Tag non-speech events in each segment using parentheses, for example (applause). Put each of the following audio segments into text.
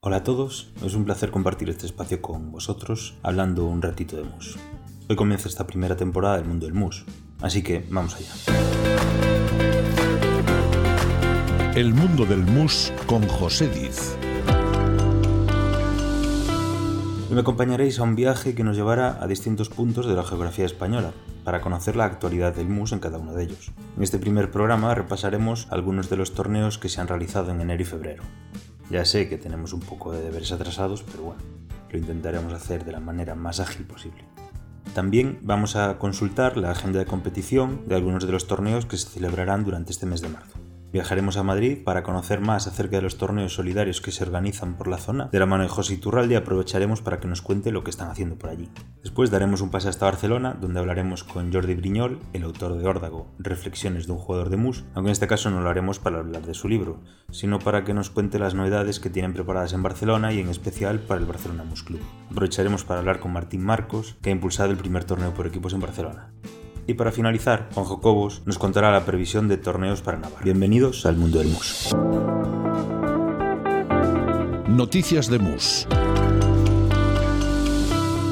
Hola a todos, es un placer compartir este espacio con vosotros hablando un ratito de mus. Hoy comienza esta primera temporada del mundo del mus, así que vamos allá. El mundo del mus con José Diz. Hoy me acompañaréis a un viaje que nos llevará a distintos puntos de la geografía española, para conocer la actualidad del MUS en cada uno de ellos. En este primer programa repasaremos algunos de los torneos que se han realizado en enero y febrero. Ya sé que tenemos un poco de deberes atrasados, pero bueno, lo intentaremos hacer de la manera más ágil posible. También vamos a consultar la agenda de competición de algunos de los torneos que se celebrarán durante este mes de marzo. Viajaremos a Madrid para conocer más acerca de los torneos solidarios que se organizan por la zona. De la mano de José Iturralde aprovecharemos para que nos cuente lo que están haciendo por allí. Después daremos un pase hasta Barcelona, donde hablaremos con Jordi Briñol, el autor de Órdago, Reflexiones de un jugador de mus, aunque en este caso no lo haremos para hablar de su libro, sino para que nos cuente las novedades que tienen preparadas en Barcelona y en especial para el Barcelona Mus Club. Aprovecharemos para hablar con Martín Marcos, que ha impulsado el primer torneo por equipos en Barcelona. Y para finalizar, Juanjo Cobos nos contará la previsión de torneos para Navarra. Bienvenidos al mundo del mus. Noticias de mus.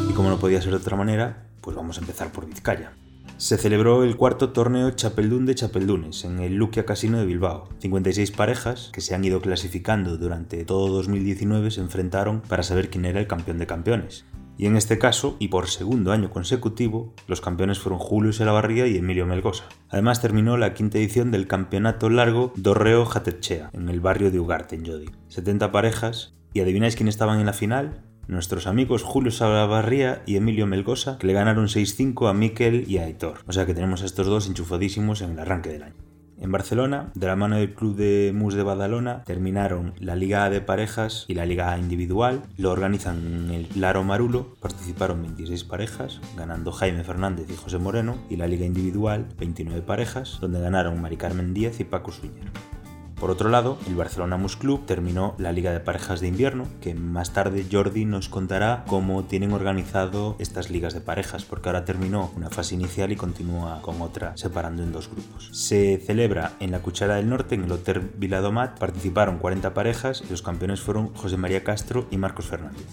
Y como no podía ser de otra manera, pues vamos a empezar por Vizcaya. Se celebró el cuarto torneo Chapeldún de Chapeldunes en el Luquia Casino de Bilbao. 56 parejas que se han ido clasificando durante todo 2019 se enfrentaron para saber quién era el campeón de campeones. Y en este caso, y por segundo año consecutivo, los campeones fueron Julio Selabarría y Emilio Melgosa. Además terminó la quinta edición del Campeonato Largo Dorreo Jatechea, en el barrio de Ugarte, en Jodi. 70 parejas, y adivináis quién estaban en la final? Nuestros amigos Julio Selabarría y Emilio Melgosa, que le ganaron 6-5 a Miquel y a Aitor. O sea que tenemos a estos dos enchufadísimos en el arranque del año. En Barcelona, de la mano del Club de Mus de Badalona, terminaron la Liga de Parejas y la Liga Individual. Lo organizan en el Laro Marulo. Participaron 26 parejas, ganando Jaime Fernández y José Moreno. Y la Liga Individual, 29 parejas, donde ganaron Mari Carmen Díaz y Paco Suñer. Por otro lado, el Barcelona Mus Club terminó la Liga de Parejas de Invierno, que más tarde Jordi nos contará cómo tienen organizado estas ligas de parejas, porque ahora terminó una fase inicial y continúa con otra, separando en dos grupos. Se celebra en la Cuchara del Norte, en el Hotel Viladomat, participaron 40 parejas y los campeones fueron José María Castro y Marcos Fernández.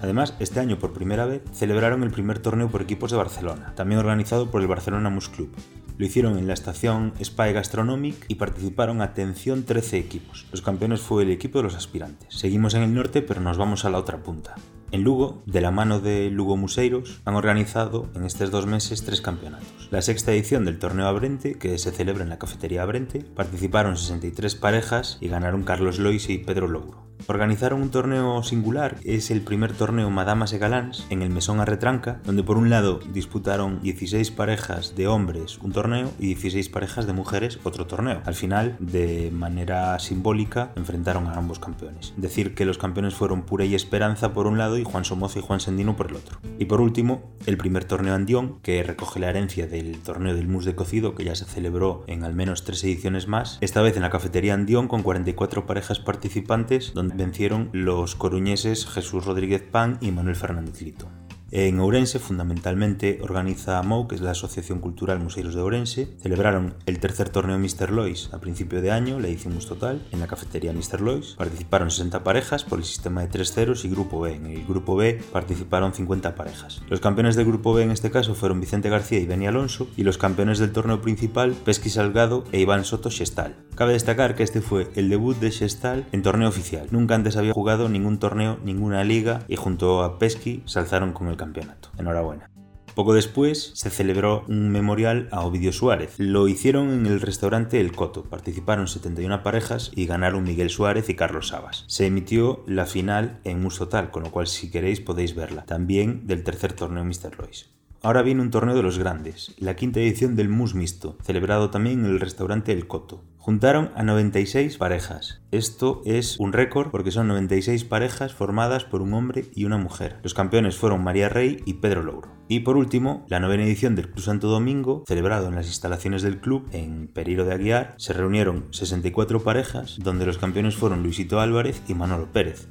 Además, este año por primera vez celebraron el primer torneo por equipos de Barcelona, también organizado por el Barcelona Mus Club. Lo hicieron en la estación Spy Gastronomic y participaron, atención, 13 equipos. Los campeones fue el equipo de los aspirantes. Seguimos en el norte, pero nos vamos a la otra punta. En Lugo, de la mano de Lugo Museiros, han organizado en estos dos meses tres campeonatos. La sexta edición del torneo Abrente, que se celebra en la cafetería Abrente, participaron 63 parejas y ganaron Carlos Lois y Pedro Louro. Organizaron un torneo singular, es el primer torneo Madamas e Galáns en el Mesón Arretranca, donde por un lado disputaron 16 parejas de hombres un torneo y 16 parejas de mujeres otro torneo. Al final, de manera simbólica, enfrentaron a ambos campeones. Decir que los campeones fueron Pura y Esperanza por un lado y Juan Somoza y Juan Sendino por el otro. Y por último, el primer torneo Andión, que recoge la herencia del torneo del mus de cocido que ya se celebró en al menos tres ediciones más, esta vez en la cafetería Andión con 44 parejas participantes donde vencieron los coruñeses Jesús Rodríguez Pan y Manuel Fernández Lito. En Ourense, fundamentalmente, organiza MOU, que es la Asociación Cultural Museos de Ourense. Celebraron el tercer torneo Mr. Lois a principio de año, la hicimos total, en la cafetería Mr. Lois. Participaron 60 parejas por el sistema de 3 ceros y Grupo B. En el Grupo B participaron 50 parejas. Los campeones del Grupo B en este caso fueron Vicente García y Beni Alonso, y los campeones del torneo principal, Pesqui Salgado e Iván Soto Xestal. Cabe destacar que este fue el debut de Xestal en torneo oficial. Nunca antes había jugado ningún torneo, ninguna liga, y junto a Pesqui se alzaron con el campeonato. Enhorabuena. Poco después se celebró un memorial a Ovidio Suárez. Lo hicieron en el restaurante El Coto. Participaron 71 parejas y ganaron Miguel Suárez y Carlos Sabas. Se emitió la final en Mus Total, con lo cual si queréis podéis verla. También del tercer torneo Mr. Lois. Ahora viene un torneo de los grandes, la quinta edición del Mus Mixto, celebrado también en el restaurante El Coto. Juntaron a 96 parejas. Esto es un récord porque son 96 parejas formadas por un hombre y una mujer. Los campeones fueron María Rey y Pedro Louro. Y por último, la novena edición del Club Santo Domingo, celebrado en las instalaciones del club en Pereiro de Aguiar, se reunieron 64 parejas, donde los campeones fueron Luisito Álvarez y Manolo Pérez.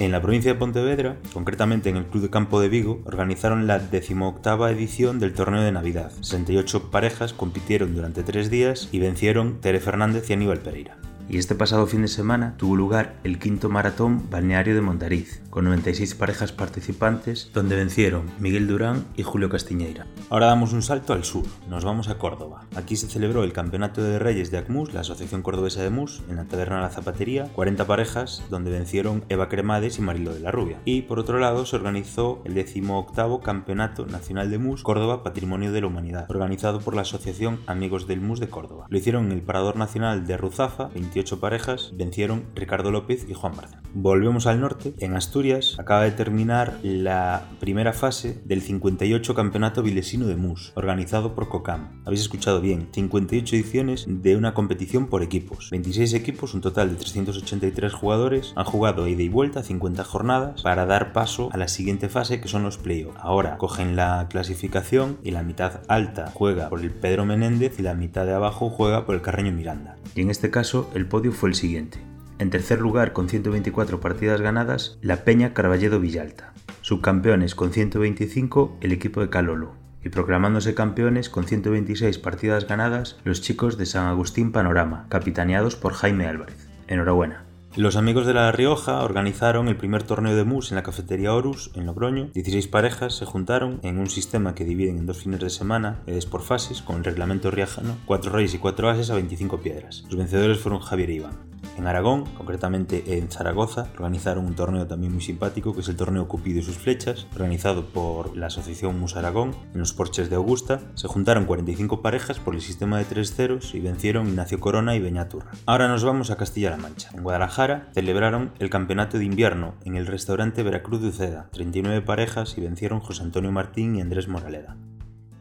En la provincia de Pontevedra, concretamente en el Club de Campo de Vigo, organizaron la decimoctava edición del torneo de Navidad. 68 parejas compitieron durante tres días y vencieron Tere Fernández y Aníbal Pereira. Y este pasado fin de semana tuvo lugar el quinto maratón balneario de Montariz, con 96 parejas participantes, donde vencieron Miguel Durán y Julio Castiñeira. Ahora damos un salto al sur, nos vamos a Córdoba. Aquí se celebró el Campeonato de Reyes de ACMUS, la Asociación Cordobesa de MUS, en la Taberna La Zapatería, 40 parejas, donde vencieron Eva Cremades y Marilo de la Rubia. Y por otro lado se organizó el 18 Campeonato Nacional de MUS Córdoba Patrimonio de la Humanidad, organizado por la Asociación Amigos del MUS de Córdoba. Lo hicieron en el Parador Nacional de Ruzafa, 28 parejas, vencieron Ricardo López y Juan Barza. Volvemos al norte, en Asturias acaba de terminar la primera fase del 58 Campeonato Vilesino de MUS, organizado por COCAM. Habéis escuchado bien, 58 ediciones de una competición por equipos. 26 equipos, un total de 383 jugadores, han jugado ida y vuelta 50 jornadas para dar paso a la siguiente fase que son los playoffs. Ahora cogen la clasificación y la mitad alta juega por el Pedro Menéndez y la mitad de abajo juega por el Carreño Miranda. Y en este caso el podio fue el siguiente. En tercer lugar, con 124 partidas ganadas, la Peña Carballedo Villalta. Subcampeones con 125, el equipo de Calolo. Y proclamándose campeones con 126 partidas ganadas, los chicos de San Agustín Panorama, capitaneados por Jaime Álvarez. Enhorabuena. Los amigos de La Rioja organizaron el primer torneo de mus en la cafetería Horus, en Logroño. 16 parejas se juntaron en un sistema que dividen en dos fines de semana, es por fases, con el reglamento riajano, 4 reyes y 4 ases a 25 piedras. Los vencedores fueron Javier e Iván. En Aragón, concretamente en Zaragoza, organizaron un torneo también muy simpático que es el torneo Cupido y sus flechas, organizado por la Asociación Mus Aragón en los porches de Augusta. Se juntaron 45 parejas por el sistema de tres ceros y vencieron Ignacio Corona y Beñaturra. Ahora nos vamos a Castilla-La Mancha. En Guadalajara celebraron el campeonato de invierno en el restaurante Veracruz de Uceda, 39 parejas y vencieron José Antonio Martín y Andrés Moraleda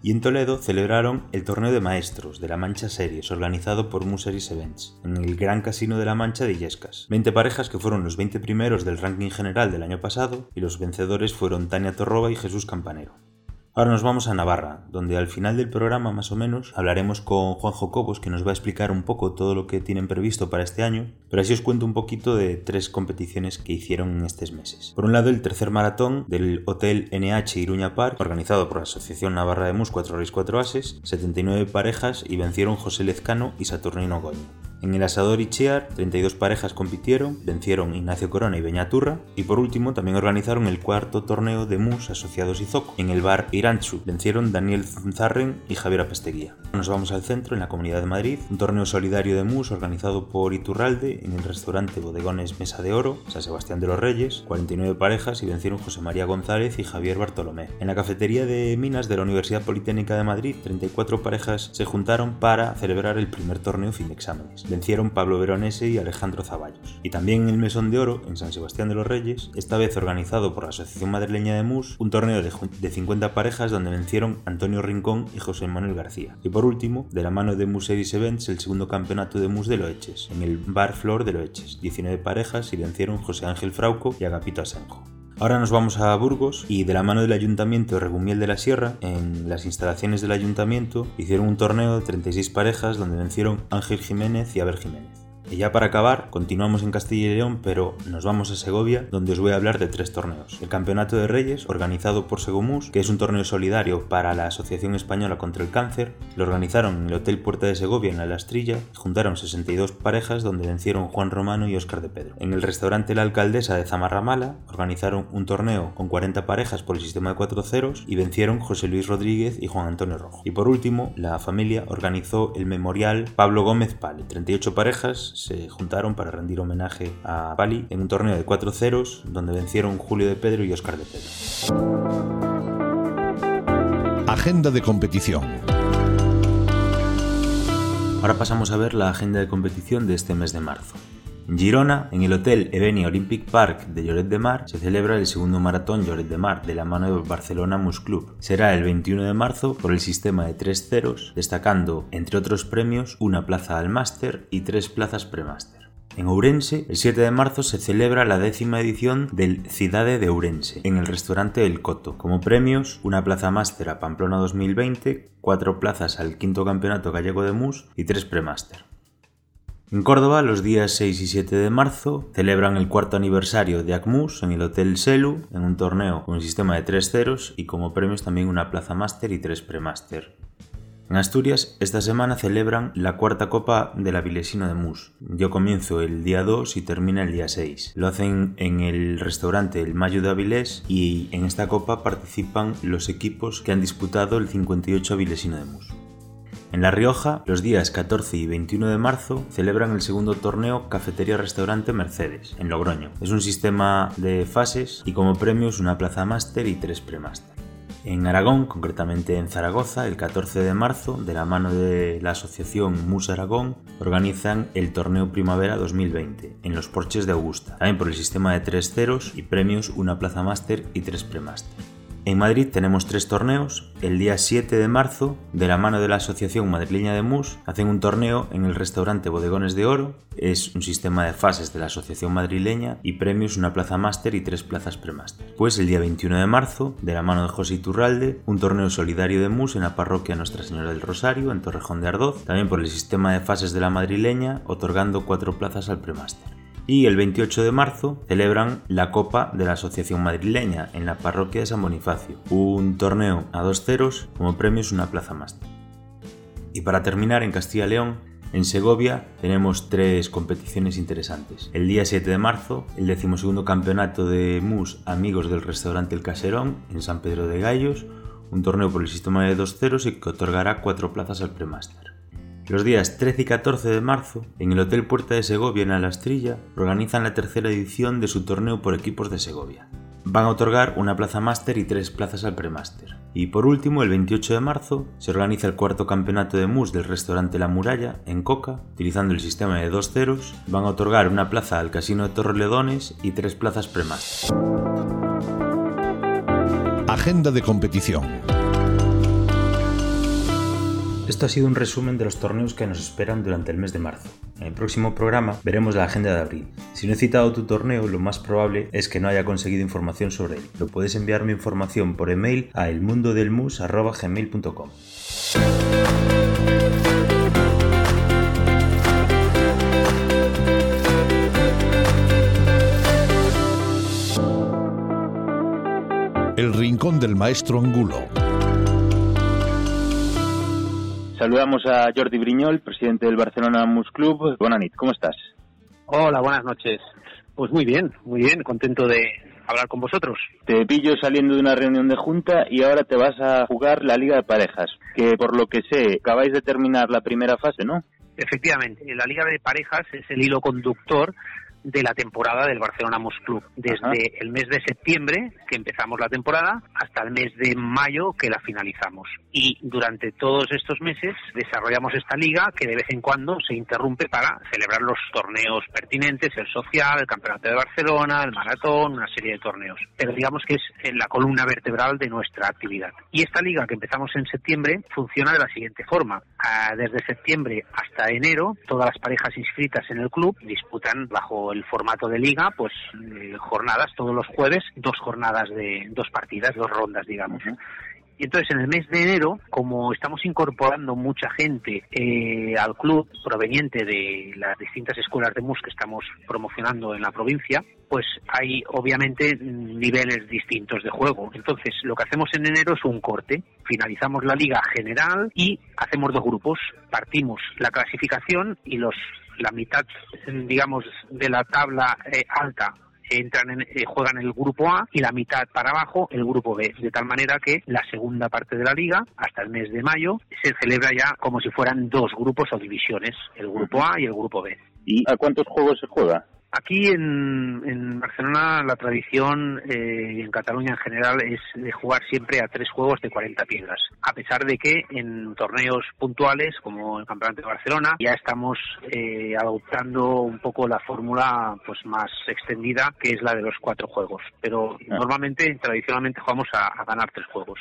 y en Toledo celebraron el torneo de maestros de la Mancha Series organizado por Museris Events en el Gran Casino de la Mancha de Illescas. 20 parejas que fueron los 20 primeros del ranking general del año pasado y los vencedores fueron Tania Torroba y Jesús Campanero. Ahora nos vamos a Navarra, donde al final del programa más o menos hablaremos con Juan Jocobos que nos va a explicar un poco todo lo que tienen previsto para este año, pero así os cuento un poquito de tres competiciones que hicieron en estos meses. Por un lado el tercer maratón del Hotel NH Iruña Park, organizado por la Asociación Navarra de Mus 4 Reyes 4 Ases, 79 parejas y vencieron José Lezcano y Saturnino Goño. En el asador Ichear, 32 parejas compitieron, vencieron Ignacio Corona y Beñaturra, y por último también organizaron el cuarto torneo de MUS asociados Zoco. En el bar Iranchu vencieron Daniel Zunzarren y Javier Apesteguía. Nos vamos al centro, en la Comunidad de Madrid, un torneo solidario de MUS organizado por Iturralde en el restaurante Bodegones Mesa de Oro, San Sebastián de los Reyes, 49 parejas y vencieron José María González y Javier Bartolomé. En la cafetería de Minas de la Universidad Politécnica de Madrid, 34 parejas se juntaron para celebrar el primer torneo fin de exámenes vencieron Pablo Veronese y Alejandro Zaballos. Y también en el Mesón de Oro, en San Sebastián de los Reyes, esta vez organizado por la Asociación Madrileña de MUS, un torneo de, 50 parejas donde vencieron Antonio Rincón y José Manuel García. Y por último, de la mano de Museris Events, el segundo campeonato de MUS de Loeches, en el Bar Flor de Loeches, 19 parejas y vencieron José Ángel Frauco y Agapito Asenjo. Ahora nos vamos a Burgos y de la mano del Ayuntamiento de Regumiel de la Sierra, en las instalaciones del Ayuntamiento, hicieron un torneo de 36 parejas donde vencieron Ángel Jiménez y Aber Jiménez. Y ya para acabar, continuamos en Castilla y León, pero nos vamos a Segovia, donde os voy a hablar de tres torneos. El Campeonato de Reyes, organizado por Segomus, que es un torneo solidario para la Asociación Española contra el Cáncer, lo organizaron en el Hotel Puerta de Segovia, en la Lastrilla, y juntaron 62 parejas donde vencieron Juan Romano y Óscar de Pedro. En el restaurante La Alcaldesa de Zamarramala, organizaron un torneo con 40 parejas por el sistema de 4 ceros y vencieron José Luis Rodríguez y Juan Antonio Rojo. Y por último, la familia organizó el memorial Pablo Gómez Pale, 38 parejas se juntaron para rendir homenaje a Pali en un torneo de cuatro ceros donde vencieron Julio de Pedro y Oscar de Pedro. Agenda de competición. Ahora pasamos a ver la agenda de competición de este mes de marzo. En Girona, en el Hotel Evenia Olympic Park de Lloret de Mar, se celebra el segundo maratón Lloret de Mar de la mano de Barcelona Mus Club. Será el 21 de marzo por el sistema de tres ceros, destacando, entre otros premios, una plaza al máster y tres plazas premáster. En Ourense, el 7 de marzo se celebra la décima edición del Cidade de Ourense, en el restaurante El Coto. Como premios, una plaza máster a Pamplona 2020, cuatro plazas al quinto campeonato gallego de MUS y tres premáster. En Córdoba, los días 6 y 7 de marzo, celebran el cuarto aniversario de ACMUS en el Hotel Selu, en un torneo con un sistema de tres ceros y como premios también una plaza máster y tres premáster. En Asturias, esta semana celebran la cuarta Copa de la Vilesina de Mus. Yo comienzo el día 2 y termina el día 6. Lo hacen en el restaurante El Mayo de Avilés y en esta copa participan los equipos que han disputado el 58 Vilesino de Mus. En La Rioja, los días 14 y 21 de marzo celebran el segundo torneo Cafetería-Restaurante Mercedes, en Logroño. Es un sistema de fases y como premios una plaza máster y tres premaster. En Aragón, concretamente en Zaragoza, el 14 de marzo, de la mano de la asociación MUS Aragón, organizan el torneo Primavera 2020 en los porches de Augusta, también por el sistema de tres ceros y premios una plaza máster y tres premaster. En Madrid tenemos tres torneos. El día 7 de marzo, de la mano de la Asociación Madrileña de Mus, hacen un torneo en el restaurante Bodegones de Oro. Es un sistema de fases de la Asociación Madrileña y premios una plaza máster y tres plazas premáster. Pues el día 21 de marzo, de la mano de José Iturralde, un torneo solidario de Mus en la parroquia Nuestra Señora del Rosario, en Torrejón de Ardoz, también por el sistema de fases de la madrileña, otorgando cuatro plazas al premáster y el 28 de marzo celebran la Copa de la Asociación Madrileña en la parroquia de San Bonifacio, un torneo a dos ceros como premios una plaza más. Y para terminar, en Castilla y León, en Segovia tenemos tres competiciones interesantes. El día 7 de marzo, el decimosegundo campeonato de MUS Amigos del Restaurante El Caserón en San Pedro de Gallos, un torneo por el sistema de dos ceros y que otorgará cuatro plazas al premaster. Los días 13 y 14 de marzo, en el Hotel Puerta de Segovia en Alastrilla, organizan la tercera edición de su torneo por equipos de Segovia. Van a otorgar una plaza máster y tres plazas al premáster. Y por último, el 28 de marzo, se organiza el cuarto campeonato de MUS del restaurante La Muralla, en Coca, utilizando el sistema de dos ceros. Van a otorgar una plaza al Casino de Torreledones y tres plazas premáster. Agenda de competición. Esto ha sido un resumen de los torneos que nos esperan durante el mes de marzo. En el próximo programa veremos la agenda de abril. Si no he citado tu torneo, lo más probable es que no haya conseguido información sobre él. Lo puedes enviarme información por email a elmundodelmus.gmail.com El rincón del maestro Angulo. Saludamos a Jordi Briñol, presidente del Barcelona Mus Club. Bonanit, ¿cómo estás? Hola, buenas noches. Pues muy bien, muy bien, contento de hablar con vosotros. Te pillo saliendo de una reunión de junta y ahora te vas a jugar la Liga de Parejas, que por lo que sé, acabáis de terminar la primera fase, ¿no? Efectivamente, la Liga de Parejas es el hilo conductor de la temporada del Barcelona Mus Club. Desde el mes de septiembre, que empezamos la temporada, hasta el mes de mayo, que la finalizamos. Y durante todos estos meses desarrollamos esta liga que de vez en cuando se interrumpe para celebrar los torneos pertinentes, el social, el Campeonato de Barcelona, el Maratón, una serie de torneos. Pero digamos que es la columna vertebral de nuestra actividad. Y esta liga que empezamos en septiembre funciona de la siguiente forma. Ah, desde septiembre hasta enero, todas las parejas inscritas en el club disputan bajo el formato de liga, pues eh, jornadas todos los jueves, dos jornadas de dos partidas, dos rondas, digamos. Y entonces en el mes de enero, como estamos incorporando mucha gente eh, al club proveniente de las distintas escuelas de MUS que estamos promocionando en la provincia, pues hay obviamente niveles distintos de juego. Entonces lo que hacemos en enero es un corte. Finalizamos la liga general y hacemos dos grupos. Partimos la clasificación y los la mitad, digamos, de la tabla eh, alta entran en, eh, juegan el grupo A y la mitad para abajo el grupo B, de tal manera que la segunda parte de la liga, hasta el mes de mayo, se celebra ya como si fueran dos grupos o divisiones, el grupo A y el grupo B. ¿Y a cuántos juegos se juega? Aquí en, Barcelona la tradición eh, y en Cataluña en general es de jugar siempre a tres juegos de 40 piedras, a pesar de que en torneos puntuales como el Campeonato de Barcelona ya estamos eh, adoptando un poco la fórmula pues más extendida que es la de los cuatro juegos, pero ah. normalmente tradicionalmente jugamos a, ganar tres juegos.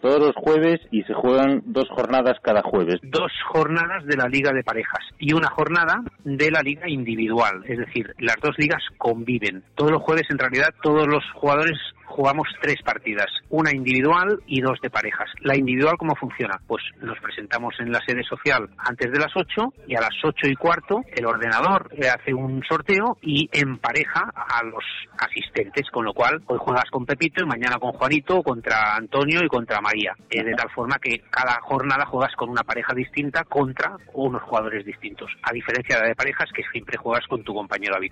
Todos los jueves y se juegan dos jornadas cada jueves. Dos jornadas de la liga de parejas y una jornada de la liga individual, es decir, las dos ligas conviven. Todos los jueves, en realidad, todos los jugadores jugamos tres partidas, una individual y dos de parejas. La individual, ¿cómo funciona? Pues nos presentamos en la sede social antes de las 8 y a las 8 y cuarto el ordenador hace un sorteo y empareja a los asistentes, con lo cual hoy juegas con Pepito y mañana con Juanito, contra Antonio y contra María. Eh, de tal forma que cada jornada juegas con una pareja distinta contra unos jugadores distintos, a diferencia de parejas que siempre juegas con tu compañero habitual.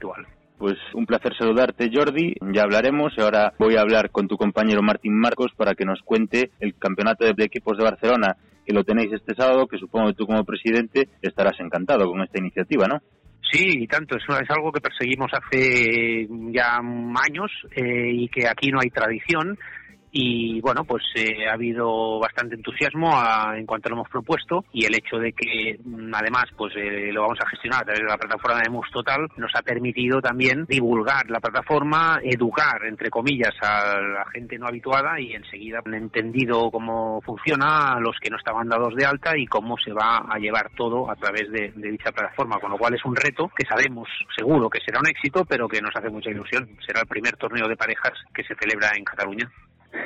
Pues un placer saludarte, Jordi. Ya hablaremos y ahora voy a hablar con tu compañero Martín Marcos para que nos cuente el campeonato de equipos de Barcelona, que lo tenéis este sábado, que supongo que tú como presidente estarás encantado con esta iniciativa, ¿no? Sí, y tanto. Eso es algo que perseguimos hace ya años eh, y que aquí no hay tradición y bueno, pues eh, ha habido bastante entusiasmo en cuanto lo hemos propuesto y el hecho de que mm, además pues eh, lo vamos a gestionar a través de la plataforma de MUS Total nos ha permitido también divulgar la plataforma, educar entre comillas a la gente no habituada y enseguida han entendido cómo funciona a los que no estaban dados de alta y cómo se va a llevar todo a través de, de dicha plataforma, con lo cual es un reto que sabemos seguro que será un éxito pero que nos hace mucha ilusión. Será el primer torneo de parejas que se celebra en Cataluña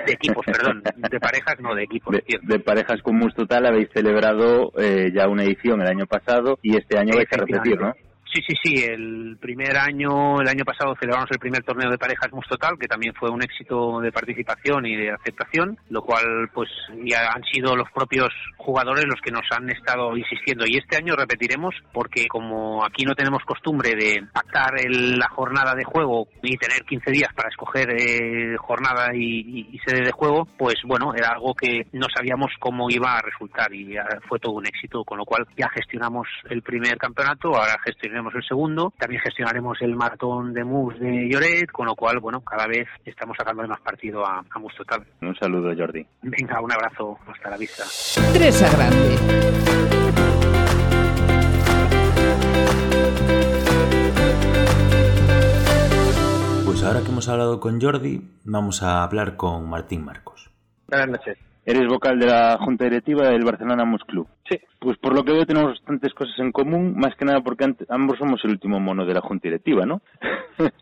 de equipos, perdón, de parejas, no de equipos. De, parejas con Mus Total habéis celebrado eh, ya una edición el año pasado y este año vais a repetir, ¿no? Sí, sí, sí. El primer año, el año pasado celebramos el primer torneo de parejas Mus Total, que también fue un éxito de participación y de aceptación, lo cual, pues, ya han sido los propios jugadores los que nos han estado insistiendo. Y este año repetiremos, porque como aquí no tenemos costumbre de pactar la jornada de juego y tener 15 días para escoger eh, jornada y, sede de juego, pues bueno, era algo que no sabíamos cómo iba a resultar y fue todo un éxito, con lo cual ya gestionamos el primer campeonato, ahora gestionamos el segundo, también gestionaremos el maratón de MUS de Lloret, con lo cual, bueno, cada vez estamos sacando más partido a, a MUS Total. Un saludo, Jordi. Venga, un abrazo, hasta la vista. Tres a grande. Pues ahora que hemos hablado con Jordi, vamos a hablar con Martín Marcos. Buenas noches. Eres vocal de la Junta Directiva del Barcelona Mus Club. Sí. Pues por lo que veo tenemos bastantes cosas en común, más que nada porque ambos somos el último mono de la Junta Directiva, ¿no?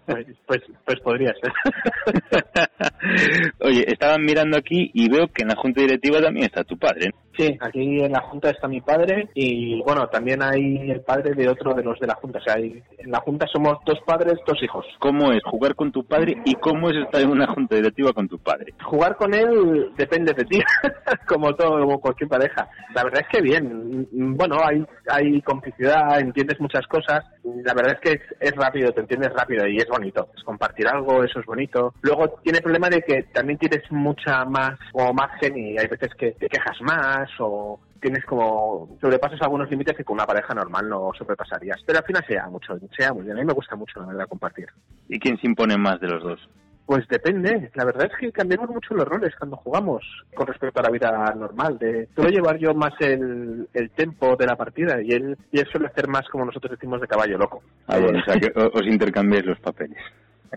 Pues, pues, pues podría ser. (laughs) Oye, estaban mirando aquí y veo que en la Junta Directiva también está tu padre. Sí, aquí en la Junta está mi padre y bueno, también hay el padre de otro de los de la Junta. O sea, en la Junta somos dos padres, dos hijos. ¿Cómo es jugar con tu padre y cómo es estar en una Junta Directiva con tu padre? Jugar con él depende de ti, (laughs) como todo, como cualquier pareja. La verdad es que bien. Bueno, hay, hay complicidad, entiendes muchas cosas. La verdad es que es, rápido, te entiendes rápido y es bonito. Es compartir algo, eso es bonito. Luego tiene el problema de que también tienes mucha más o margen y hay veces que te quejas más o tienes como sobrepasas algunos límites que con una pareja normal no sobrepasarías. Pero al final sea mucho, sea muy bien. A mí me gusta mucho la verdad compartir. ¿Y quién se impone más de los dos? Pues depende. La verdad es que cambiamos mucho los roles cuando jugamos con respecto a la vida normal. De, suelo llevar yo más el, el tempo de la partida y él, y él suele hacer más como nosotros decimos de caballo loco. Ah, bueno, o sea que os intercambiéis los papeles.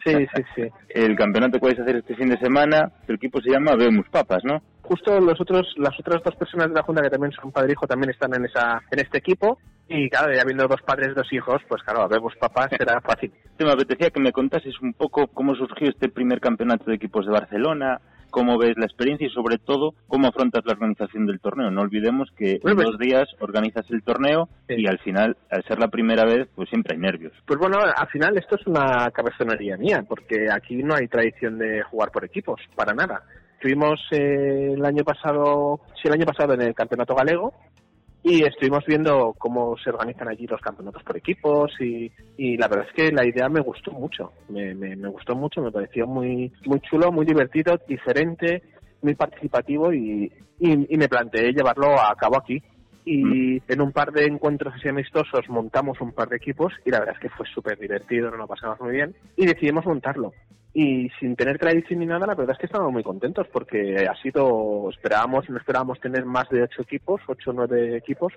Sí, sí, sí. El campeonato que vais a hacer este fin de semana, el equipo se llama Vemos Papas, ¿no? Justo los otros, las otras dos personas de la Junta que también son padre e hijo también están en esa, en este equipo. Y claro, ya viendo dos padres, dos hijos, pues claro, Vemos Papas será (laughs) fácil. Me apetecía que me contases un poco cómo surgió este primer campeonato de equipos de Barcelona, cómo ves la experiencia y sobre todo cómo afrontas la organización del torneo. No olvidemos que en dos días organizas el torneo y al final, al ser la primera vez, pues siempre hay nervios. Pues bueno, al final esto es una cabezonería mía, porque aquí no hay tradición de jugar por equipos, para nada. Estuvimos eh, el año pasado, sí, el año pasado en el campeonato galego, y estuvimos viendo cómo se organizan allí los campeonatos por equipos y, y la verdad es que la idea me gustó mucho, me, me, gustó mucho, me pareció muy, muy chulo, muy divertido, diferente, muy participativo y, y me planteé llevarlo a cabo aquí. Y en un par de encuentros así amistosos montamos un par de equipos y la verdad es que fue súper divertido, nos lo pasamos muy bien y decidimos montarlo. Y sin tener tradición ni nada, la verdad es que estábamos muy contentos porque ha sido, esperábamos, no esperábamos tener más de ocho equipos, ocho o nueve equipos,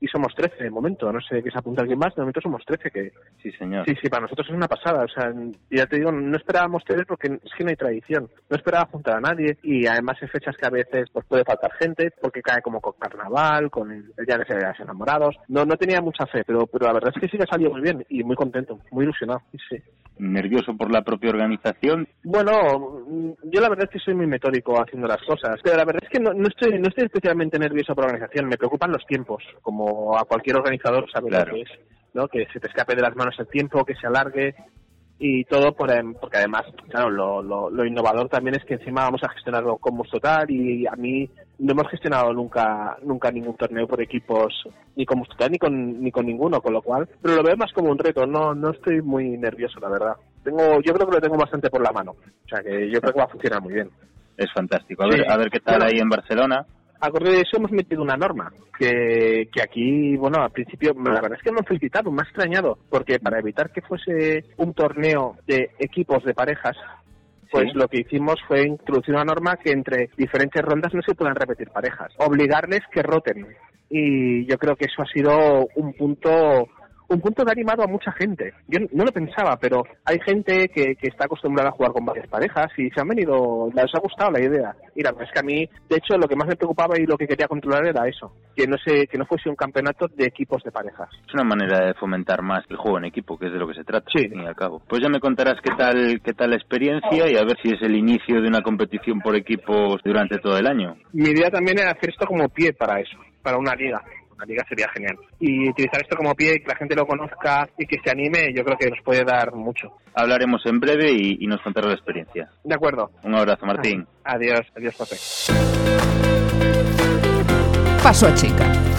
y somos 13 de momento, no sé qué se apunta alguien más, de momento somos 13 que... Sí, señor. Sí, sí, para nosotros es una pasada, o sea, ya te digo, no esperábamos tener porque es que no hay tradición, no esperaba juntar a nadie y además en fechas que a veces pues puede faltar gente porque cae como con carnaval, con el día de los enamorados, no no tenía mucha fe, pero pero la verdad es que sí que salió muy bien y muy contento, muy ilusionado, sí. ¿Nervioso por la propia organización? Bueno, yo la verdad es que soy muy metódico haciendo las cosas, pero la verdad es que no, no estoy no estoy especialmente nervioso por la organización, me preocupan los tiempos, como a cualquier organizador sabe lo que es, ¿no? Que se te escape de las manos el tiempo, que se alargue y todo por, em, porque además, claro, lo, lo, innovador también es que encima vamos a gestionarlo como total y a mí no hemos gestionado nunca nunca ningún torneo por equipos ni con total ni con ni con ninguno, con lo cual, pero lo veo más como un reto, no no estoy muy nervioso, la verdad. Tengo yo creo que lo tengo bastante por la mano, o sea que yo creo que va a funcionar muy bien. Es fantástico. A ver, a ver qué tal ahí en Barcelona acorde de eso hemos metido una norma que, que aquí, bueno, al principio la verdad es que me han felicitado, me ha extrañado, porque para evitar que fuese un torneo de equipos de parejas, pues lo que hicimos fue introducir una norma que entre diferentes rondas no se puedan repetir parejas, obligarles que roten. Y yo creo que eso ha sido un punto un punto de animado a mucha gente. Yo no lo pensaba, pero hay gente que, que está acostumbrada a jugar con varias parejas y se han venido, les ha gustado la idea. Mira, es que a mí, de hecho, lo que más me preocupaba y lo que quería controlar era eso, que no se, que no fuese un campeonato de equipos de parejas. Es una manera de fomentar más el juego en equipo, que es de lo que se trata, sí. al fin y al cabo. Pues ya me contarás qué tal, qué tal la experiencia y a ver si es el inicio de una competición por equipos durante todo el año. Mi idea también era hacer esto como pie para eso, para una liga la liga sería genial. Y utilizar esto como pie, que la gente lo conozca y que se anime, yo creo que nos puede dar mucho. Hablaremos en breve y, nos contará la experiencia. De acuerdo. Un abrazo, Martín. Adiós, adiós, José. Paso a chica.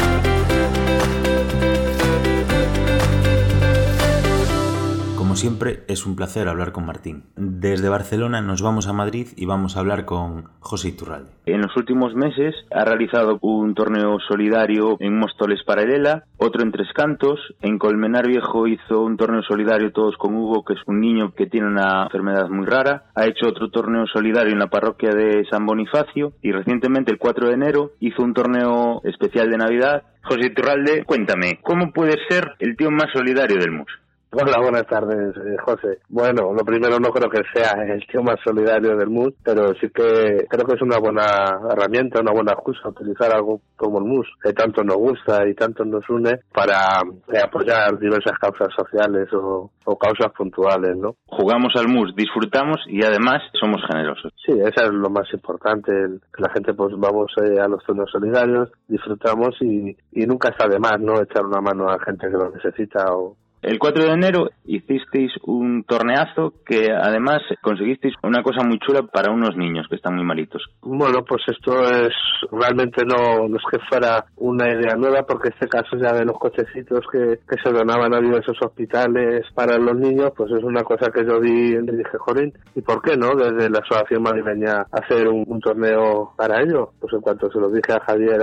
Siempre, es un placer hablar con Martín. Desde Barcelona nos vamos a Madrid y vamos a hablar con José Iturralde. En los últimos meses ha realizado un torneo solidario en Móstoles Paralela, otro en Tres Cantos, en Colmenar Viejo hizo un torneo solidario todos con Hugo, que es un niño que tiene una enfermedad muy rara, ha hecho otro torneo solidario en la parroquia de San Bonifacio y recientemente el 4 de enero hizo un torneo especial de Navidad. José Iturralde, cuéntame, ¿cómo puede ser el tío más solidario del MUS? Hola, buenas tardes, eh, José. Bueno, lo primero no creo que sea el tío más solidario del MUS, pero sí que creo que es una buena herramienta, una buena excusa utilizar algo como el MUS, que tanto nos gusta y tanto nos une para eh, apoyar diversas causas sociales o, causas puntuales, ¿no? Jugamos al MUS, disfrutamos y además somos generosos. Sí, eso es lo más importante, que la gente pues vamos eh, a los torneos solidarios, disfrutamos y, y nunca está de más, ¿no? Echar una mano a gente que lo necesita o, el 4 de enero hicisteis un torneazo que además conseguisteis una cosa muy chula para unos niños que están muy malitos. Bueno, pues esto es realmente no, es que fuera una idea nueva porque este caso ya de los cochecitos que, se donaban a diversos hospitales para los niños, pues es una cosa que yo le dije, Jorín, ¿y por qué no? Desde la asociación madrileña hacer un, torneo para ello. Pues en cuanto se lo dije a Javier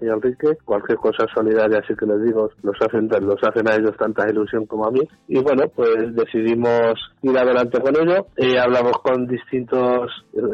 y a Enrique, cualquier cosa solidaria así que les digo, los hacen, los hacen a ellos tanta ilusión como a mí. Y bueno, pues decidimos ir adelante con ello. y hablamos con distintos,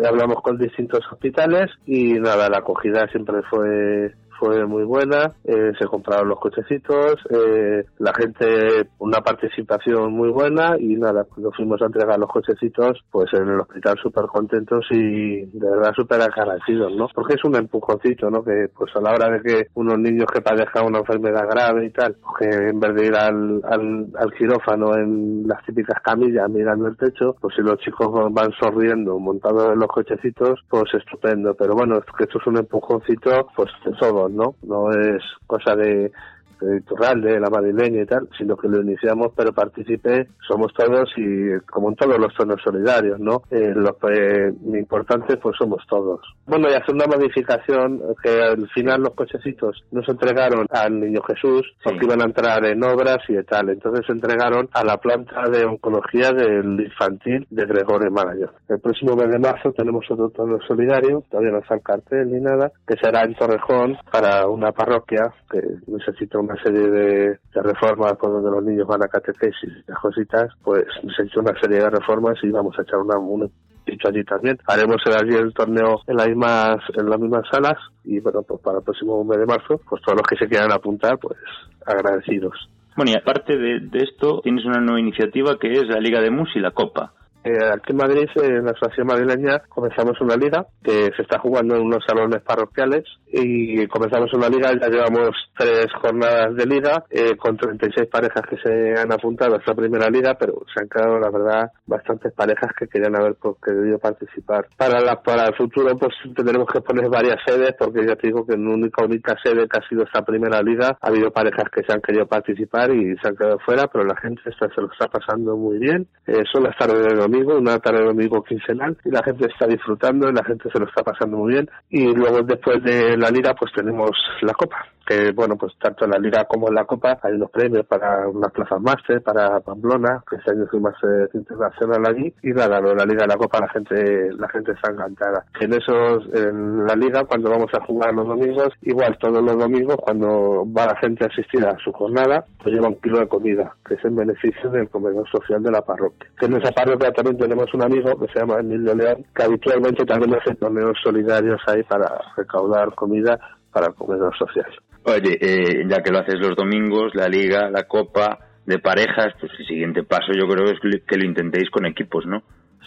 hablamos con distintos hospitales y nada, la acogida siempre fue fue muy buena, eh, se compraron los cochecitos, eh, la gente, una participación muy buena y nada, cuando fuimos a entregar los cochecitos, pues en el hospital súper contentos y de verdad súper agradecidos, ¿no? Porque es un empujoncito, ¿no? Que pues a la hora de que unos niños que padezcan una enfermedad grave y tal, que en vez de ir al, al, quirófano en las típicas camillas mirando el techo, pues si los chicos van sonriendo montados en los cochecitos, pues estupendo. Pero bueno, que esto es un empujoncito, pues de todo, ¿no? No es cosa de de la madrileña y tal, sino que lo iniciamos, pero participé, somos todos y como en todos los tonos solidarios, ¿no? Eh, los eh, importantes pues somos todos. Bueno, y hacer una modificación, que al final los cochecitos no se entregaron al Niño Jesús, porque iban a entrar en obras y tal, entonces se entregaron a la planta de oncología del infantil de Gregorio Marañón. El próximo mes de marzo tenemos otro tono solidario, todavía no está el cartel ni nada, que será en Torrejón para una parroquia que necesita una una serie de, reformas por donde los niños van a catequesis y cositas, pues se hecho una serie de reformas y vamos a echar una, un dicho allí también. Haremos allí el torneo en las mismas, en las mismas salas y bueno, pues para el próximo mes de marzo, pues todos los que se quieran apuntar, pues agradecidos. Bueno, y aparte de, de esto, tienes una nueva iniciativa que es la Liga de Mus y la Copa. Eh, aquí en Madrid, en la Asociación Madrileña, comenzamos una liga que se está jugando en unos salones parroquiales y comenzamos una liga, ya llevamos tres jornadas de liga eh, con 36 parejas que se han apuntado a esta primera liga, pero se han quedado, la verdad, bastantes parejas que querían haber querido participar. Para, la, para el futuro, pues tendremos que poner varias sedes, porque ya te digo que en única, única sede que ha sido esta primera liga, ha habido parejas que se han querido participar y se han quedado fuera, pero la gente está, se lo está pasando muy bien. Eh, son las tardes de domingo, una tarde de domingo quincenal, y la gente está disfrutando y la gente se lo está pasando muy bien. Y luego después de la liga pues tenemos la copa que bueno pues tanto en la liga como en la copa hay unos premios para unas plazas máster para Pamplona que este año soy más internacional allí. Y nada lo de la liga y la copa la gente la gente está encantada. En esos en la liga cuando vamos a jugar los domingos igual todos los domingos cuando va la gente a asistir a su jornada pues lleva un kilo de comida que es en beneficio del comedor social de la parroquia. En esa parroquia también tenemos un amigo que se llama Emilio León que habitualmente también hace torneos solidarios ahí para recaudar comida para el comedor social. Oye, eh, ya que lo haces los domingos, la liga, la copa de parejas, pues el siguiente paso yo creo es que lo intentéis con equipos, ¿no?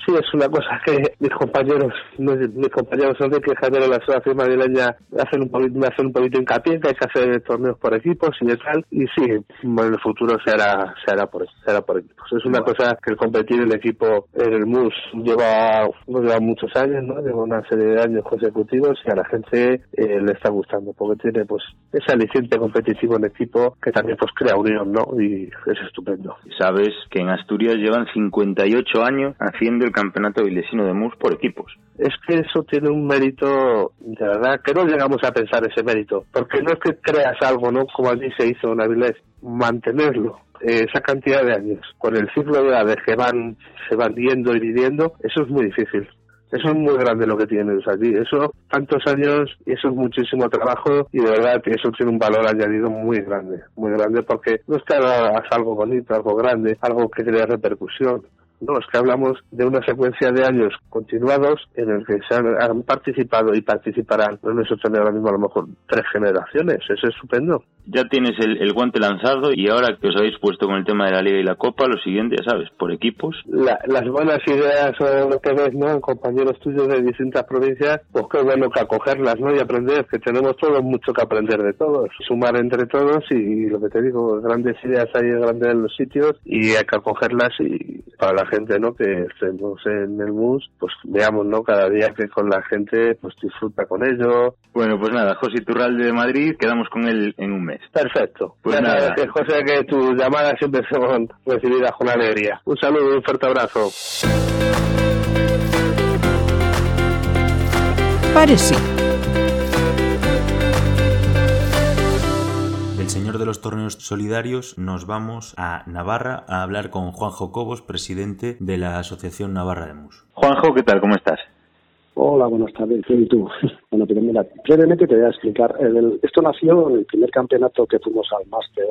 Sí, es una cosa que mis compañeros, mis compañeros son de que de la asociación madrileña hacen un poquito, me hacen un poquito hincapié que hay que hacer torneos por equipos y tal, y sí, en el futuro se hará, se hará por, se hará por equipos. Es una cosa que el competir el equipo en el MUS lleva, no lleva muchos años, ¿no? Lleva una serie de años consecutivos y a la gente eh, le está gustando porque tiene pues ese aliciente competitivo en equipo que también pues crea unión, ¿no? Y es estupendo. Sabes que en Asturias llevan 58 años haciendo el campeonato vilesino de MUS por equipos. Es que eso tiene un mérito, de verdad, que no llegamos a pensar ese mérito, porque no es que creas algo, ¿no? Como allí se hizo en Avilés, mantenerlo eh, esa cantidad de años, con el ciclo de edades que van, se van yendo y viviendo, eso es muy difícil. Eso es muy grande lo que tienes allí. Eso, tantos años, y eso es muchísimo trabajo y de verdad eso tiene un valor añadido muy grande, muy grande porque no es que hagas algo bonito, algo grande, algo que crea repercusión. No, es que hablamos de una secuencia de años continuados en el que se han, participado y participarán, no es tener ahora mismo a lo mejor tres generaciones, es estupendo. Ya tienes el, guante lanzado y ahora que os habéis puesto con el tema de la Liga y la Copa, lo siguiente, ya sabes, por equipos. las buenas ideas son lo que ves, ¿no? Compañeros tuyos de distintas provincias, pues qué bueno que acogerlas, ¿no? Y aprender, que tenemos todos mucho que aprender de todos, sumar entre todos y, lo que te digo, grandes ideas hay grandes en los sitios y hay que acogerlas y para la gente no que estemos en el bus pues veamos no cada día que con la gente pues disfruta con ello. Bueno pues nada José Turralde de Madrid quedamos con él en un mes. Perfecto. Pues nada. que, José que tus llamadas siempre son recibidas con alegría. Un saludo y un fuerte abrazo. Parece señor de los torneos solidarios nos vamos a Navarra a hablar con Juanjo Cobos, presidente de la Asociación Navarra de Mus. Juanjo, ¿qué tal? ¿Cómo estás? Hola, buenas tardes. ¿Y tú? (laughs) Bueno, pero mira, brevemente te voy a explicar. esto nació en el primer campeonato que fuimos al máster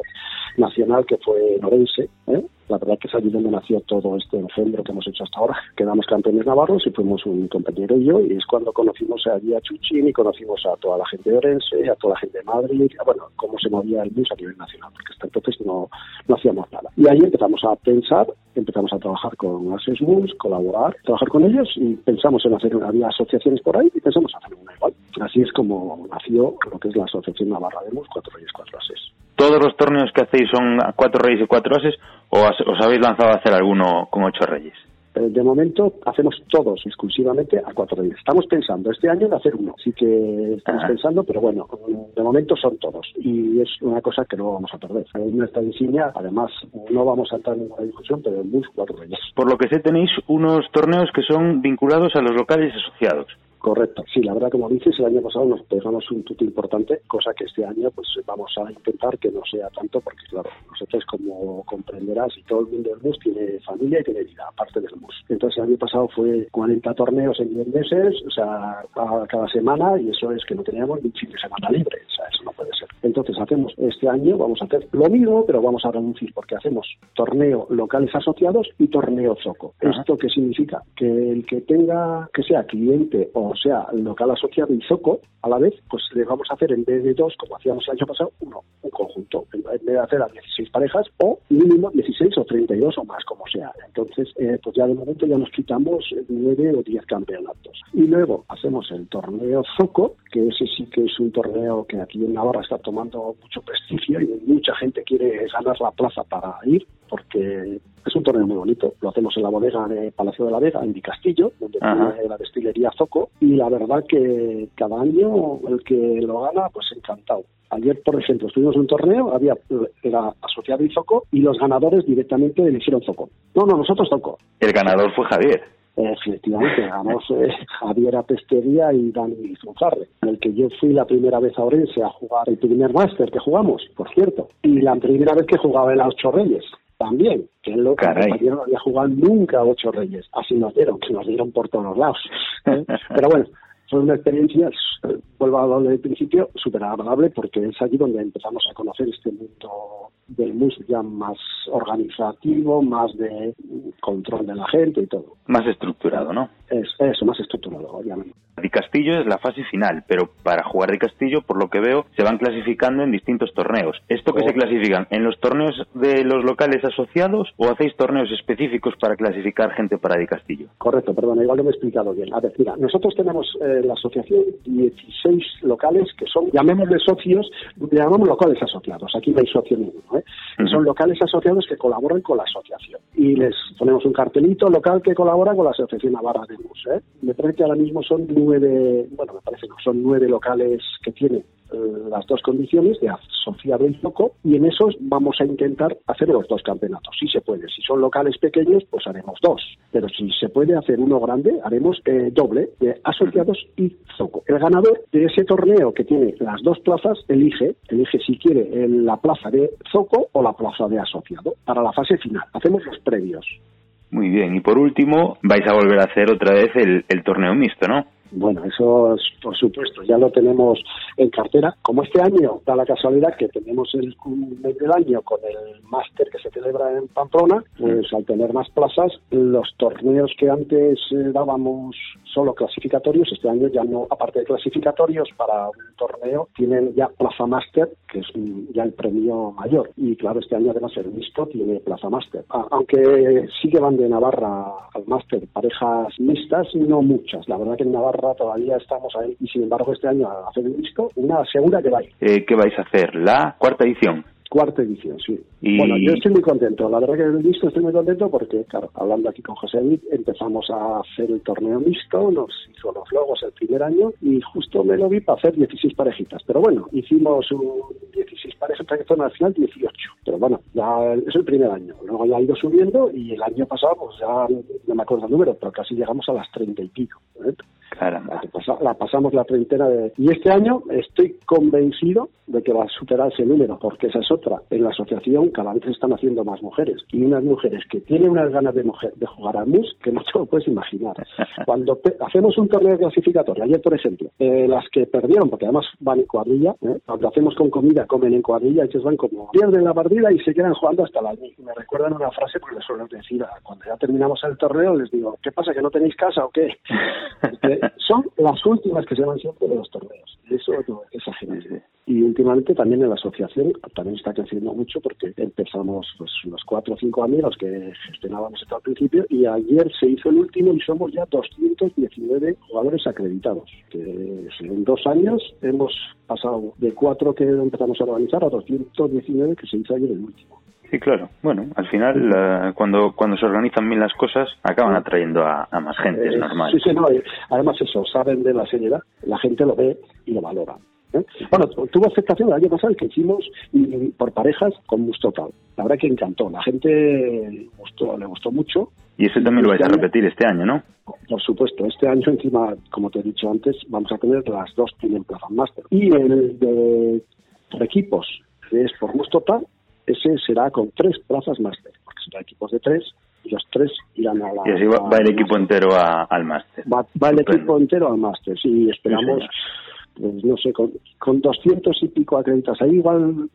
nacional, que fue en Orense. ¿eh? La verdad que es allí donde nació todo este engendro que hemos hecho hasta ahora. Quedamos campeones navarros y fuimos un compañero y yo, y es cuando conocimos allí a Chuchín y conocimos a toda la gente de Orense, a toda la gente de Madrid, bueno, cómo se movía el bus a nivel nacional, porque hasta entonces no, no hacíamos nada. Y ahí empezamos a pensar, empezamos a trabajar con Access Bus, colaborar, trabajar con ellos y pensamos en hacer, había asociaciones por ahí y pensamos hacer una igual. Así es como nació lo que es la Asociación Navarra de Bus, Cuatro Reyes, Cuatro Ases. ¿Todos los torneos que hacéis son cuatro reyes y cuatro ases o os habéis lanzado a hacer alguno con ocho reyes? De momento hacemos todos exclusivamente a cuatro reyes. Estamos pensando este año en hacer uno, sí que estamos pensando, pero bueno, de momento son todos y es una cosa que no vamos a perder. En nuestra insignia, además, no vamos a entrar en ninguna discusión, pero en bus cuatro reyes. Por lo que sé, tenéis unos torneos que son vinculados a los locales asociados. Correcto. Sí, la verdad, como dices, el año pasado nos pegamos un tuto importante, cosa que este año pues vamos a intentar que no sea tanto, porque claro, nosotros como comprenderás y todo el mundo del MUS tiene familia y tiene vida, aparte del MUS. Entonces el año pasado fue 40 torneos en 10 meses, o sea, cada semana, y eso es que no teníamos ni fin de semana libre, o sea, eso no puede ser. Entonces hacemos este año, vamos a hacer lo mismo, pero vamos a reducir porque hacemos torneo locales asociados y torneo zoco. ¿Esto qué significa? Que el que tenga, que sea cliente o sea local asociado y zoco, a la vez, pues le vamos a hacer en vez de dos, como hacíamos el año pasado, uno, un conjunto, en vez de hacer a 16 parejas o mínimo 16 o 32 o más, como sea. Entonces, eh, pues ya de momento ya nos quitamos 9 o 10 campeonatos. Y luego hacemos el torneo Zoco, que ese sí que es un torneo que aquí en Navarra está tomando mucho prestigio y mucha gente quiere ganar la plaza para ir, porque es un torneo muy bonito. Lo hacemos en la bodega de Palacio de la Vega, en Di Castillo, donde tiene la destilería Zoco, y la verdad que cada año el que lo gana, pues encantado. Ayer, por ejemplo, estuvimos en un torneo, había era asociado y Zoco, y los ganadores directamente eligieron Zoco. No, no, nosotros Zoco. El ganador fue Javier. Efectivamente, ganamos eh, (laughs) Javier Apestería y Dani Zunfarre, en el que yo fui la primera vez a Orense a jugar el primer máster que jugamos, por cierto, y la primera vez que jugaba en la Ocho Reyes también, que el loco no había jugado nunca a Ocho Reyes. Así nos dieron, que nos dieron por todos lados. ¿eh? (laughs) Pero bueno, fue una experiencia, vuelvo a hablar del principio, súper agradable porque es allí donde empezamos a conocer este mundo del mus ya más organizativo, más de control de la gente y todo. Más estructurado, ¿no? Es, eso, más estructurado, obviamente. Di Castillo es la fase final, pero para jugar de Castillo, por lo que veo, se van clasificando en distintos torneos. ¿Esto que se clasifican en los torneos de los locales asociados o hacéis torneos específicos para clasificar gente para Di Castillo? Correcto, perdón, igual no me he explicado bien. A ver, mira, nosotros tenemos eh, la asociación 16 locales que son, llamémosle socios, le llamamos locales asociados. Aquí no hay socio ninguno, ¿eh? Son locales asociados que colaboran con la asociación. Y les ponemos un cartelito local que colabora con la Asociación Navarra de Mus. ¿eh? Me parece que ahora mismo son nueve, bueno, me parece que son nueve locales que tienen las dos condiciones de asociado y loco y en esos vamos a intentar hacer los dos campeonatos. Si se puede, si son locales pequeños, pues haremos dos. Pero si se puede hacer uno grande, haremos eh, doble de asociados y zoco. El ganador de ese torneo que tiene las dos plazas elige, elige si quiere la plaza de zoco o la plaza de asociado para la fase final. Hacemos los previos. Muy bien, y por último, vais a volver a hacer otra vez el, el torneo mixto, ¿no? Bueno, eso es, por supuesto, ya lo tenemos en cartera. Como este año da la casualidad que tenemos el mes año con el máster que se celebra en Pamplona, pues al tener más plazas, los torneos que antes eh, dábamos solo clasificatorios, este año ya no, aparte de clasificatorios para un torneo, tienen ya plaza máster, que es ya el premio mayor. Y claro, este año además el mixto tiene plaza máster. Aunque sí que van de Navarra al máster parejas mixtas, no muchas. La verdad que en Navarra todavía estamos ahí y sin embargo este año a hacer el disco, una segura que va eh, ¿Qué vais a hacer? ¿La cuarta edición? Cuarta edición, sí. Bueno, yo estoy muy contento. La verdad que el disco estoy muy contento porque, claro, hablando aquí con José David, empezamos a hacer el torneo mixto, nos hizo los logos el primer año y justo me lo vi para hacer 16 parejitas. Pero bueno, hicimos un 16 parejas, que fueron al final 18. Pero bueno, ya es el primer año. Luego ya ha ido subiendo y el año pasado, pues ya no me acuerdo el número, pero casi llegamos a las 30 y pico. ¿Eh? La, pasamos la treintena de... Y este año estoy convencido de que va a superar ese número, porque esa es otra. En la asociación cada vez se están haciendo más mujeres. Y unas mujeres que tienen unas ganas de, mujer, de jugar a mus que no te lo puedes imaginar. (laughs) Cuando hacemos un torneo clasificatorio, ayer por ejemplo, eh, las que perdieron, porque además van en cuadrilla, ¿eh? cuando hacemos con comida, comen en cuadrilla, ellos van como pierden la partida y se quedan jugando hasta la Me recuerdan una frase porque les suelo decir, cuando ya terminamos el torneo, les digo, ¿qué pasa, que no tenéis casa o qué? (laughs) son las últimas que se van siempre de los torneos. Eso es agente. Y últimamente también en la asociación también está creciendo mucho porque empezamos pues unos cuatro o cinco amigos que gestionábamos esto al principio y ayer se hizo el último y somos ya 219 jugadores acreditados. Que en dos años hemos pasado de cuatro que empezamos a organizar a 219 que se hizo ayer el último. Sí, claro. Bueno, al final, cuando cuando se organizan bien las cosas, acaban atrayendo a, más gente, es eh, normal. Sí, sí, no. Además, eso, saben de la seriedad, la gente lo ve y lo valora. ¿eh? Bueno, tuvo aceptación el año pasado que hicimos por parejas con Mustotal. La verdad que encantó. La gente gustó, le gustó mucho. Y ese también lo vais a este repetir este año, ¿no? Por supuesto. Este año, encima, como te he dicho antes, vamos a tener las dos tienen plaza máster. Y el de por equipos, que es por Mustotal, ese será con tres plazas máster, porque será equipos de tres y los tres irán a la. Y así va, el equipo entero al máster. Va, el equipo entero al máster, sí, esperamos. pues no sé, con, con 200 y pico acreditas ahí igual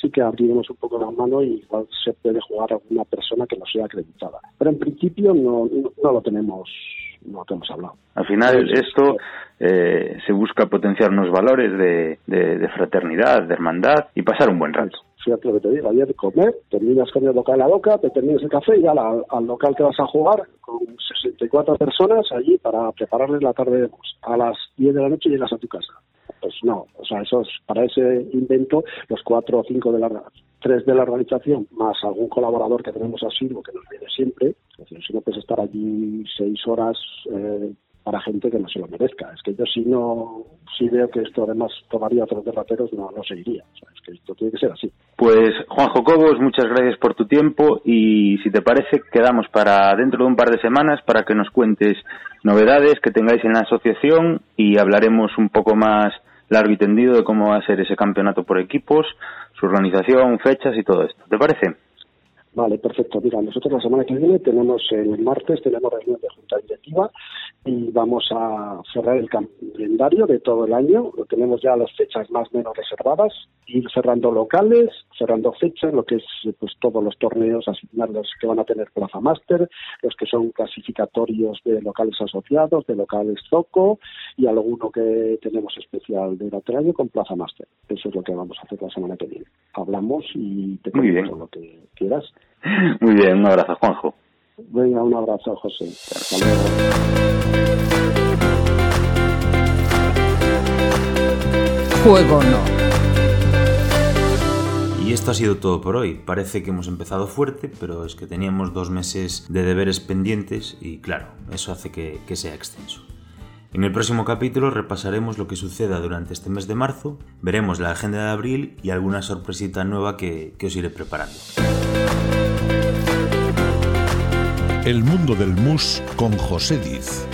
sí que abriremos un poco la mano y igual se puede jugar a una persona que no sea acreditada. Pero en principio no, no, lo tenemos no lo hemos hablado. Al final esto eh, se busca potenciar unos valores de, de, fraternidad, de hermandad y pasar un buen rato. Fíjate lo que te digo, ayer comer, terminas con el local a la boca, te terminas el café y al, al local que vas a jugar con 64 personas allí para prepararles la tarde a las 10 de la noche llegas a tu casa pues no, o sea, esos, para ese invento, los cuatro o cinco de la, tres de la organización, más algún colaborador que tenemos asiduo que nos viene siempre, es decir, si no puedes estar allí seis horas eh, para gente que no se lo merezca. Es que yo si no, si veo que esto además tomaría otros derrateros, no, no seguiría. O es que esto tiene que ser así. Pues Juanjo Cobos, muchas gracias por tu tiempo y si te parece quedamos para dentro de un par de semanas para que nos cuentes novedades que tengáis en la asociación y hablaremos un poco más largo y tendido de cómo va a ser ese campeonato por equipos, su organización, fechas y todo esto. ¿Te parece? Vale, perfecto. Mira, nosotros la semana que viene tenemos el martes, tenemos reunión de junta directiva y vamos a cerrar el calendario de todo el año. Lo tenemos ya las fechas más o menos reservadas, ir cerrando locales, cerrando fechas, lo que es pues todos los torneos, asignar los que van a tener Plaza Máster, los que son clasificatorios de locales asociados, de locales Zoco y alguno que tenemos especial de otro año con Plaza Máster. Eso es lo que vamos a hacer la semana que viene. Hablamos y te comento lo que quieras. (laughs) Muy bien, un abrazo, Juanjo. Venga, un abrazo, José. Hasta luego. Juego no. Y esto ha sido todo por hoy. Parece que hemos empezado fuerte, pero es que teníamos dos meses de deberes pendientes y claro, eso hace que, sea extenso. En el próximo capítulo repasaremos lo que suceda durante este mes de marzo, veremos la agenda de abril y alguna sorpresita nueva que, que os iré preparando. El mundo del mus con José Diz.